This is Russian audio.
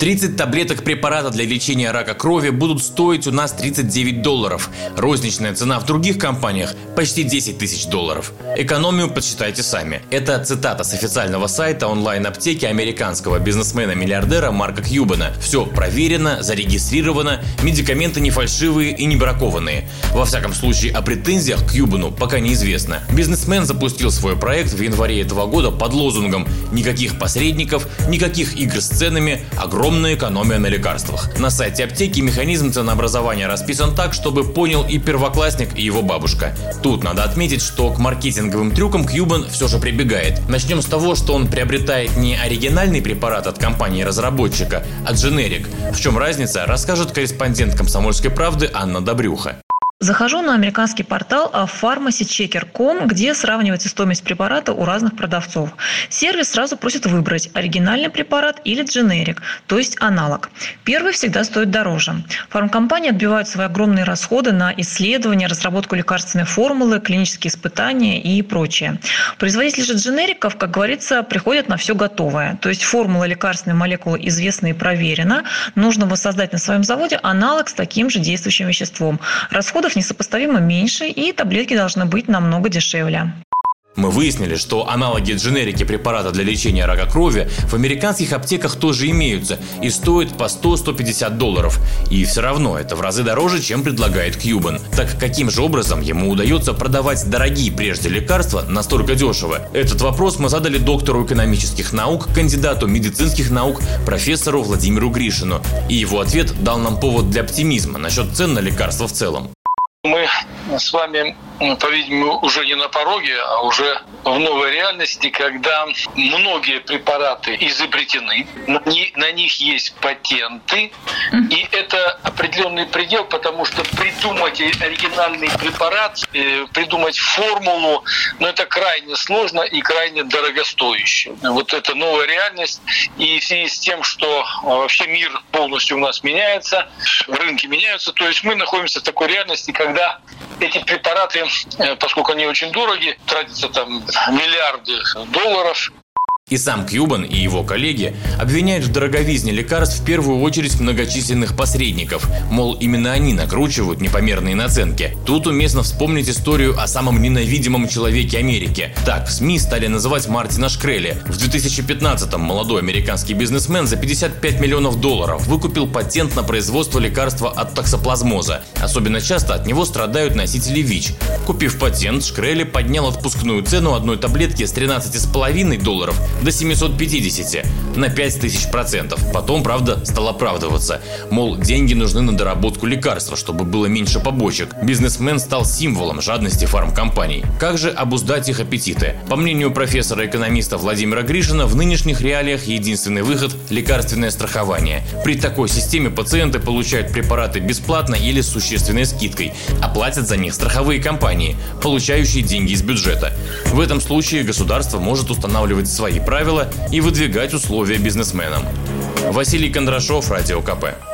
30 таблеток препарата для лечения рака крови будут стоить у нас 39 долларов. Розничная цена в других компаниях почти 10 тысяч долларов. Экономию подсчитайте сами. Это цитата с официального сайта онлайн-аптеки американского бизнесмена-миллиардера Марка Кьюбана. Все проверено, зарегистрировано, медикаменты не фальшивые и не бракованные. Во всяком случае, о претензиях к Кьюбану пока неизвестно. Бизнесмен запустил свой проект в январе этого года под лозунгом «Никаких посредников, никаких игр с ценами, огромный огромная экономия на лекарствах. На сайте аптеки механизм ценообразования расписан так, чтобы понял и первоклассник, и его бабушка. Тут надо отметить, что к маркетинговым трюкам Кьюбан все же прибегает. Начнем с того, что он приобретает не оригинальный препарат от компании-разработчика, а дженерик. В чем разница, расскажет корреспондент «Комсомольской правды» Анна Добрюха. Захожу на американский портал pharmacychecker.com, где сравнивается стоимость препарата у разных продавцов. Сервис сразу просит выбрать оригинальный препарат или дженерик, то есть аналог. Первый всегда стоит дороже. Фармкомпании отбивают свои огромные расходы на исследования, разработку лекарственной формулы, клинические испытания и прочее. Производители же дженериков, как говорится, приходят на все готовое. То есть формула лекарственной молекулы известна и проверена. Нужно воссоздать на своем заводе аналог с таким же действующим веществом. Расходы расходов несопоставимо меньше, и таблетки должны быть намного дешевле. Мы выяснили, что аналоги дженерики препарата для лечения рака крови в американских аптеках тоже имеются и стоят по 100-150 долларов. И все равно это в разы дороже, чем предлагает Кьюбан. Так каким же образом ему удается продавать дорогие прежде лекарства настолько дешево? Этот вопрос мы задали доктору экономических наук, кандидату медицинских наук, профессору Владимиру Гришину. И его ответ дал нам повод для оптимизма насчет цен на лекарства в целом. Мы с вами, по-видимому, уже не на пороге, а уже в новой реальности, когда многие препараты изобретены, на них есть патенты, и это определенный предел, потому что придумать оригинальный препарат, э, придумать формулу, ну, это крайне сложно и крайне дорогостояще. Вот это новая реальность, и в связи с тем, что вообще мир полностью у нас меняется, рынки меняются, то есть мы находимся в такой реальности, когда эти препараты, э, поскольку они очень дороги, тратятся там миллиарды долларов, и сам Кьюбан и его коллеги обвиняют в дороговизне лекарств в первую очередь многочисленных посредников, мол, именно они накручивают непомерные наценки. Тут уместно вспомнить историю о самом ненавидимом человеке Америки. Так, в СМИ стали называть Мартина Шкрелли. В 2015-м молодой американский бизнесмен за 55 миллионов долларов выкупил патент на производство лекарства от токсоплазмоза. Особенно часто от него страдают носители ВИЧ. Купив патент, Шкрелли поднял отпускную цену одной таблетки с 13,5 долларов до 750 на 5000 процентов. Потом, правда, стал оправдываться. Мол, деньги нужны на доработку лекарства, чтобы было меньше побочек. Бизнесмен стал символом жадности фармкомпаний. Как же обуздать их аппетиты? По мнению профессора-экономиста Владимира Гришина, в нынешних реалиях единственный выход – лекарственное страхование. При такой системе пациенты получают препараты бесплатно или с существенной скидкой, а платят за них страховые компании, получающие деньги из бюджета. В этом случае государство может устанавливать свои правила и выдвигать условия бизнесменам. Василий Кондрашов, Радио КП.